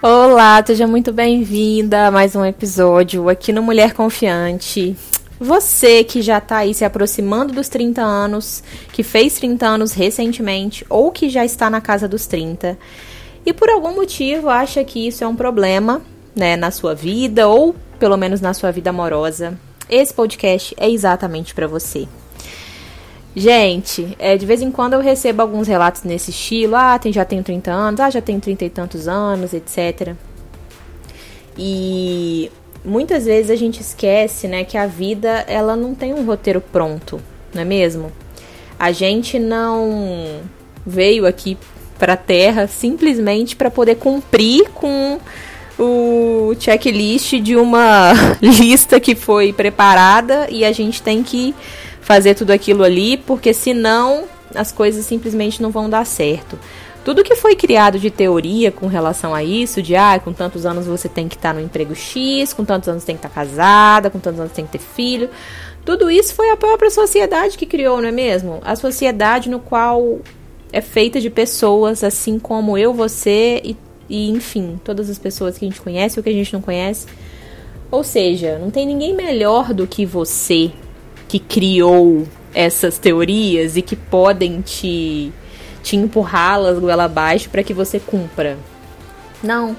Olá, seja muito bem-vinda a mais um episódio aqui no Mulher Confiante. Você que já está aí se aproximando dos 30 anos, que fez 30 anos recentemente ou que já está na casa dos 30 e por algum motivo acha que isso é um problema, né, na sua vida ou pelo menos na sua vida amorosa, esse podcast é exatamente para você. Gente, é, de vez em quando eu recebo alguns relatos nesse estilo. Ah, tem, já tenho 30 anos, ah, já tenho 30 e tantos anos, etc. E muitas vezes a gente esquece, né, que a vida ela não tem um roteiro pronto, não é mesmo? A gente não veio aqui para a Terra simplesmente para poder cumprir com o checklist de uma lista que foi preparada e a gente tem que fazer tudo aquilo ali, porque senão as coisas simplesmente não vão dar certo. Tudo que foi criado de teoria com relação a isso, de ah, com tantos anos você tem que estar no emprego X, com tantos anos tem que estar casada, com tantos anos tem que ter filho, tudo isso foi a própria sociedade que criou, não é mesmo? A sociedade no qual é feita de pessoas assim como eu, você e, e enfim, todas as pessoas que a gente conhece ou que a gente não conhece. Ou seja, não tem ninguém melhor do que você que criou essas teorias e que podem te, te empurrá-las goela abaixo para que você cumpra. Não.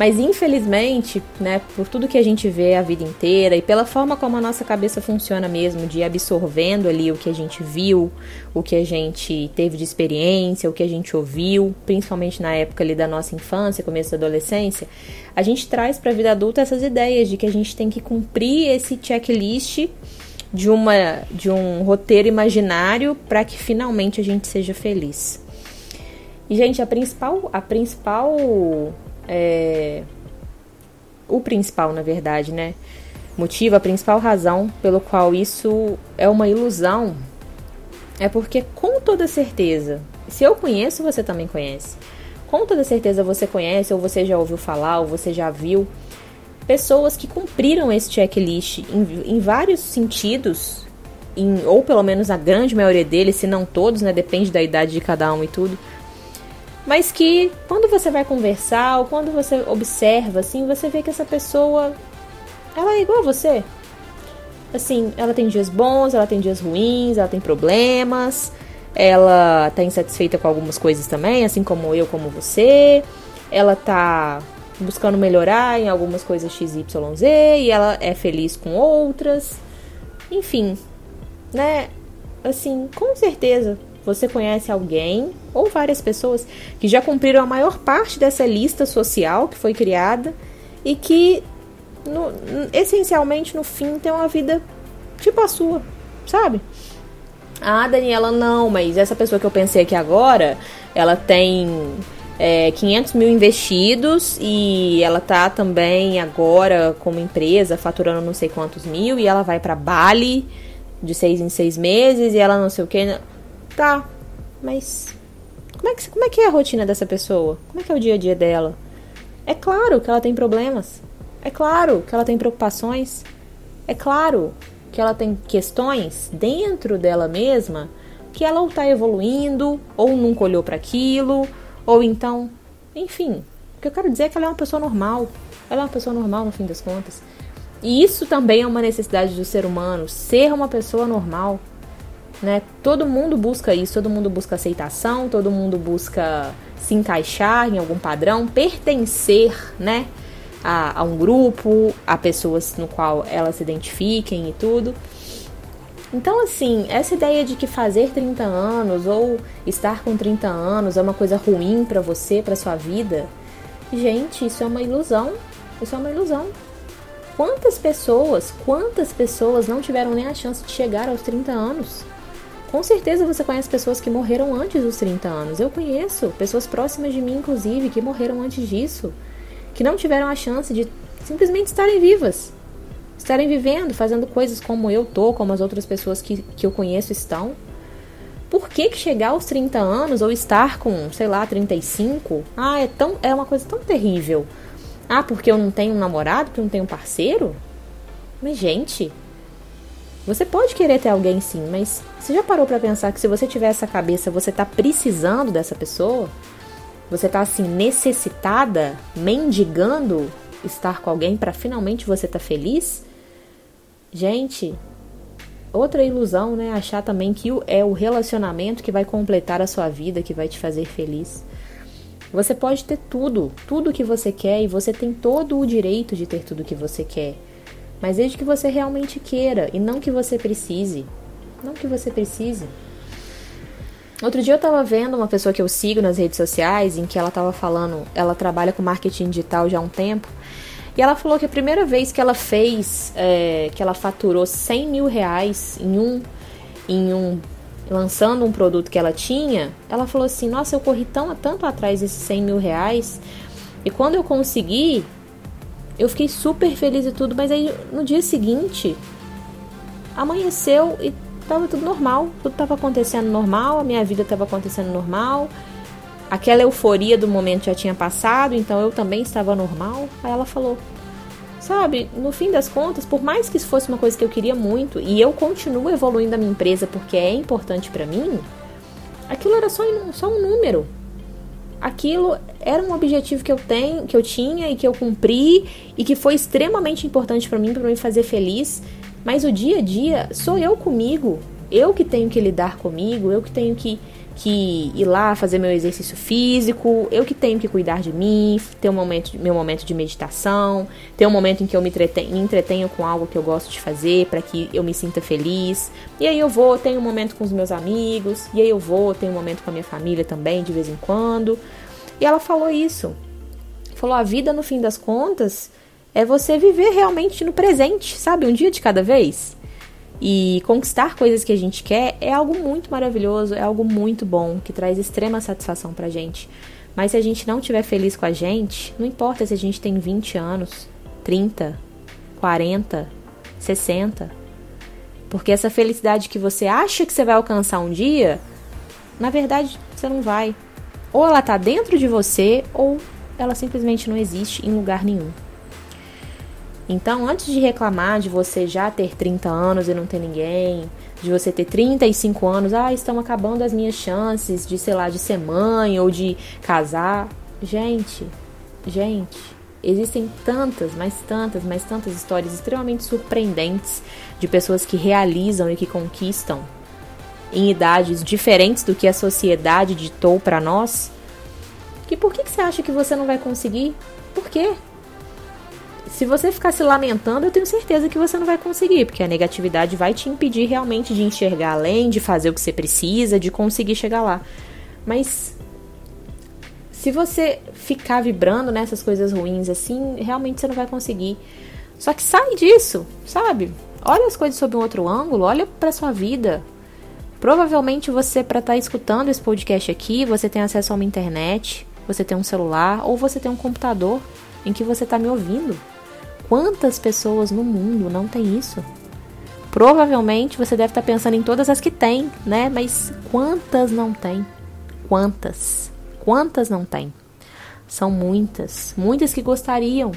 Mas infelizmente, né, por tudo que a gente vê a vida inteira e pela forma como a nossa cabeça funciona mesmo, de absorvendo ali o que a gente viu, o que a gente teve de experiência, o que a gente ouviu, principalmente na época ali da nossa infância, começo da adolescência, a gente traz para a vida adulta essas ideias de que a gente tem que cumprir esse checklist de, uma, de um roteiro imaginário para que finalmente a gente seja feliz. E, gente, a principal. A principal. É, o principal, na verdade, né? Motivo, a principal razão pelo qual isso é uma ilusão é porque, com toda certeza, se eu conheço, você também conhece. Com toda certeza você conhece, ou você já ouviu falar, ou você já viu pessoas que cumpriram esse checklist em, em vários sentidos, em, ou pelo menos a grande maioria deles, se não todos, né? Depende da idade de cada um e tudo. Mas que quando você vai conversar ou quando você observa, assim, você vê que essa pessoa ela é igual a você. Assim, ela tem dias bons, ela tem dias ruins, ela tem problemas, ela tá insatisfeita com algumas coisas também, assim como eu, como você. Ela tá buscando melhorar em algumas coisas XYZ e ela é feliz com outras. Enfim, né? Assim, com certeza você conhece alguém ou várias pessoas que já cumpriram a maior parte dessa lista social que foi criada e que no, essencialmente no fim tem uma vida tipo a sua, sabe? Ah, Daniela, não, mas essa pessoa que eu pensei aqui agora, ela tem é, 500 mil investidos e ela tá também agora como empresa faturando não sei quantos mil e ela vai para Bali de seis em seis meses e ela não sei o que. Tá, mas como é, que, como é que é a rotina dessa pessoa? Como é que é o dia a dia dela? É claro que ela tem problemas. É claro que ela tem preocupações. É claro que ela tem questões dentro dela mesma que ela ou está evoluindo ou nunca olhou para aquilo ou então, enfim, o que eu quero dizer é que ela é uma pessoa normal. Ela é uma pessoa normal no fim das contas. E isso também é uma necessidade do ser humano, ser uma pessoa normal. Né? Todo mundo busca isso, todo mundo busca aceitação, todo mundo busca se encaixar em algum padrão, pertencer, né? A, a um grupo, a pessoas no qual elas se identifiquem e tudo. Então, assim, essa ideia de que fazer 30 anos ou estar com 30 anos é uma coisa ruim para você, para sua vida, gente, isso é uma ilusão. Isso é uma ilusão. Quantas pessoas, quantas pessoas não tiveram nem a chance de chegar aos 30 anos? Com certeza você conhece pessoas que morreram antes dos 30 anos. Eu conheço pessoas próximas de mim, inclusive, que morreram antes disso, que não tiveram a chance de simplesmente estarem vivas estarem vivendo, fazendo coisas como eu tô, como as outras pessoas que, que eu conheço estão. Por que, que chegar aos 30 anos ou estar com, sei lá, 35, ah, é, tão, é uma coisa tão terrível. Ah, porque eu não tenho um namorado, porque eu não tenho um parceiro? Mas, gente, você pode querer ter alguém sim, mas você já parou para pensar que se você tiver essa cabeça, você tá precisando dessa pessoa? Você tá assim necessitada, mendigando estar com alguém para finalmente você tá feliz? Gente, outra ilusão, né? Achar também que é o relacionamento que vai completar a sua vida, que vai te fazer feliz. Você pode ter tudo, tudo que você quer e você tem todo o direito de ter tudo que você quer. Mas desde que você realmente queira e não que você precise. Não que você precise. Outro dia eu tava vendo uma pessoa que eu sigo nas redes sociais em que ela tava falando, ela trabalha com marketing digital já há um tempo, e ela falou que a primeira vez que ela fez, é, que ela faturou 100 mil reais em um, em um, lançando um produto que ela tinha, ela falou assim, nossa, eu corri tão, tanto atrás desses 100 mil reais, e quando eu consegui, eu fiquei super feliz e tudo, mas aí no dia seguinte, amanheceu e tava tudo normal, tudo tava acontecendo normal, a minha vida tava acontecendo normal. Aquela euforia do momento já tinha passado, então eu também estava normal. Aí ela falou: Sabe, no fim das contas, por mais que isso fosse uma coisa que eu queria muito e eu continuo evoluindo a minha empresa porque é importante para mim, aquilo era só, só um número. Aquilo era um objetivo que eu tenho, que eu tinha e que eu cumpri e que foi extremamente importante para mim, para me fazer feliz. Mas o dia a dia sou eu comigo. Eu que tenho que lidar comigo, eu que tenho que, que ir lá fazer meu exercício físico, eu que tenho que cuidar de mim, ter um momento, meu momento de meditação, ter um momento em que eu me entretenho, entretenho com algo que eu gosto de fazer para que eu me sinta feliz. E aí eu vou, tenho um momento com os meus amigos, e aí eu vou, tenho um momento com a minha família também, de vez em quando. E ela falou isso. Falou: a vida, no fim das contas, é você viver realmente no presente, sabe? Um dia de cada vez. E conquistar coisas que a gente quer é algo muito maravilhoso, é algo muito bom, que traz extrema satisfação pra gente. Mas se a gente não estiver feliz com a gente, não importa se a gente tem 20 anos, 30, 40, 60. Porque essa felicidade que você acha que você vai alcançar um dia, na verdade você não vai. Ou ela tá dentro de você, ou ela simplesmente não existe em lugar nenhum. Então, antes de reclamar de você já ter 30 anos e não ter ninguém, de você ter 35 anos, ah, estão acabando as minhas chances de, sei lá, de ser mãe ou de casar. Gente, gente, existem tantas, mais tantas, mais tantas histórias extremamente surpreendentes de pessoas que realizam e que conquistam em idades diferentes do que a sociedade ditou para nós. Que por que, que você acha que você não vai conseguir? Por quê? Se você ficar se lamentando, eu tenho certeza que você não vai conseguir, porque a negatividade vai te impedir realmente de enxergar além, de fazer o que você precisa, de conseguir chegar lá. Mas se você ficar vibrando nessas coisas ruins assim, realmente você não vai conseguir. Só que sai disso, sabe? Olha as coisas sob um outro ângulo, olha para sua vida. Provavelmente você para estar tá escutando esse podcast aqui, você tem acesso a uma internet, você tem um celular ou você tem um computador em que você está me ouvindo. Quantas pessoas no mundo não tem isso? Provavelmente você deve estar pensando em todas as que tem, né? Mas quantas não tem? Quantas? Quantas não tem? São muitas, muitas que gostariam,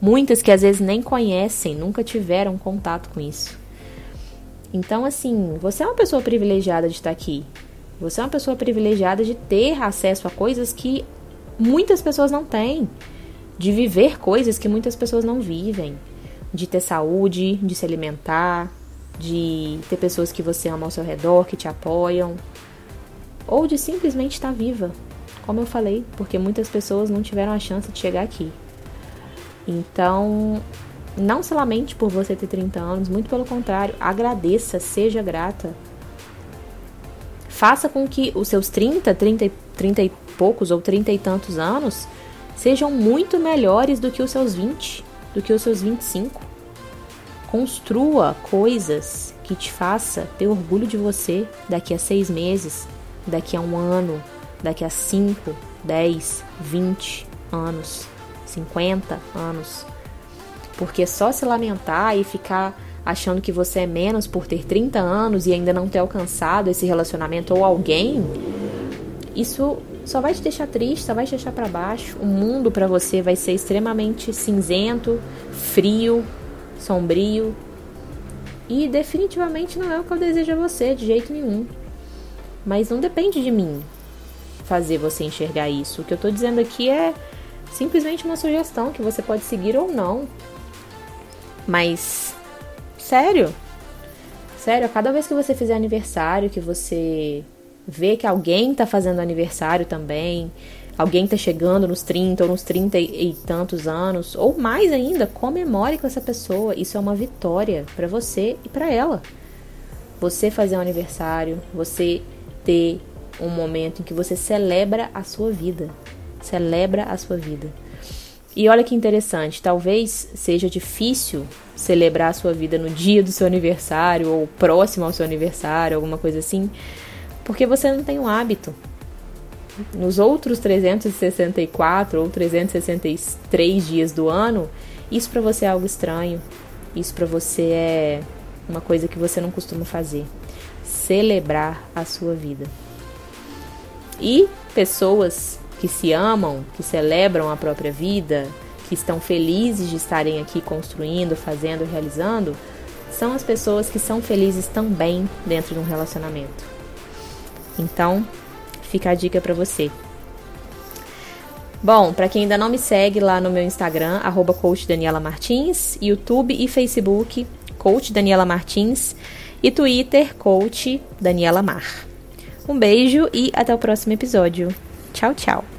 muitas que às vezes nem conhecem, nunca tiveram contato com isso. Então, assim, você é uma pessoa privilegiada de estar aqui. Você é uma pessoa privilegiada de ter acesso a coisas que muitas pessoas não têm de viver coisas que muitas pessoas não vivem, de ter saúde, de se alimentar, de ter pessoas que você ama ao seu redor, que te apoiam, ou de simplesmente estar viva, como eu falei, porque muitas pessoas não tiveram a chance de chegar aqui. Então, não se lamente por você ter 30 anos, muito pelo contrário, agradeça, seja grata. Faça com que os seus 30, 30, 30 e poucos ou 30 e tantos anos sejam muito melhores do que os seus 20, do que os seus 25. Construa coisas que te faça ter orgulho de você daqui a seis meses, daqui a um ano, daqui a 5, 10, 20 anos, 50 anos. Porque só se lamentar e ficar achando que você é menos por ter 30 anos e ainda não ter alcançado esse relacionamento ou alguém, isso só vai te deixar triste, só vai te deixar para baixo. O mundo para você vai ser extremamente cinzento, frio, sombrio. E definitivamente não é o que eu desejo a você, de jeito nenhum. Mas não depende de mim. fazer você enxergar isso. O que eu tô dizendo aqui é simplesmente uma sugestão que você pode seguir ou não. Mas, sério, sério, cada vez que você fizer aniversário, que você vê que alguém tá fazendo aniversário também, alguém tá chegando nos 30 ou nos 30 e, e tantos anos, ou mais ainda, comemore com essa pessoa. Isso é uma vitória para você e para ela. Você fazer um aniversário, você ter um momento em que você celebra a sua vida. Celebra a sua vida. E olha que interessante, talvez seja difícil celebrar a sua vida no dia do seu aniversário ou próximo ao seu aniversário, alguma coisa assim, porque você não tem o um hábito. Nos outros 364 ou 363 dias do ano, isso para você é algo estranho. Isso para você é uma coisa que você não costuma fazer. Celebrar a sua vida. E pessoas que se amam, que celebram a própria vida, que estão felizes de estarem aqui construindo, fazendo, realizando, são as pessoas que são felizes também dentro de um relacionamento. Então, fica a dica para você. Bom, para quem ainda não me segue lá no meu Instagram, arroba Coach Daniela Martins, YouTube e Facebook, Coach Daniela Martins, e Twitter, Coach Daniela Mar. Um beijo e até o próximo episódio. Tchau, tchau.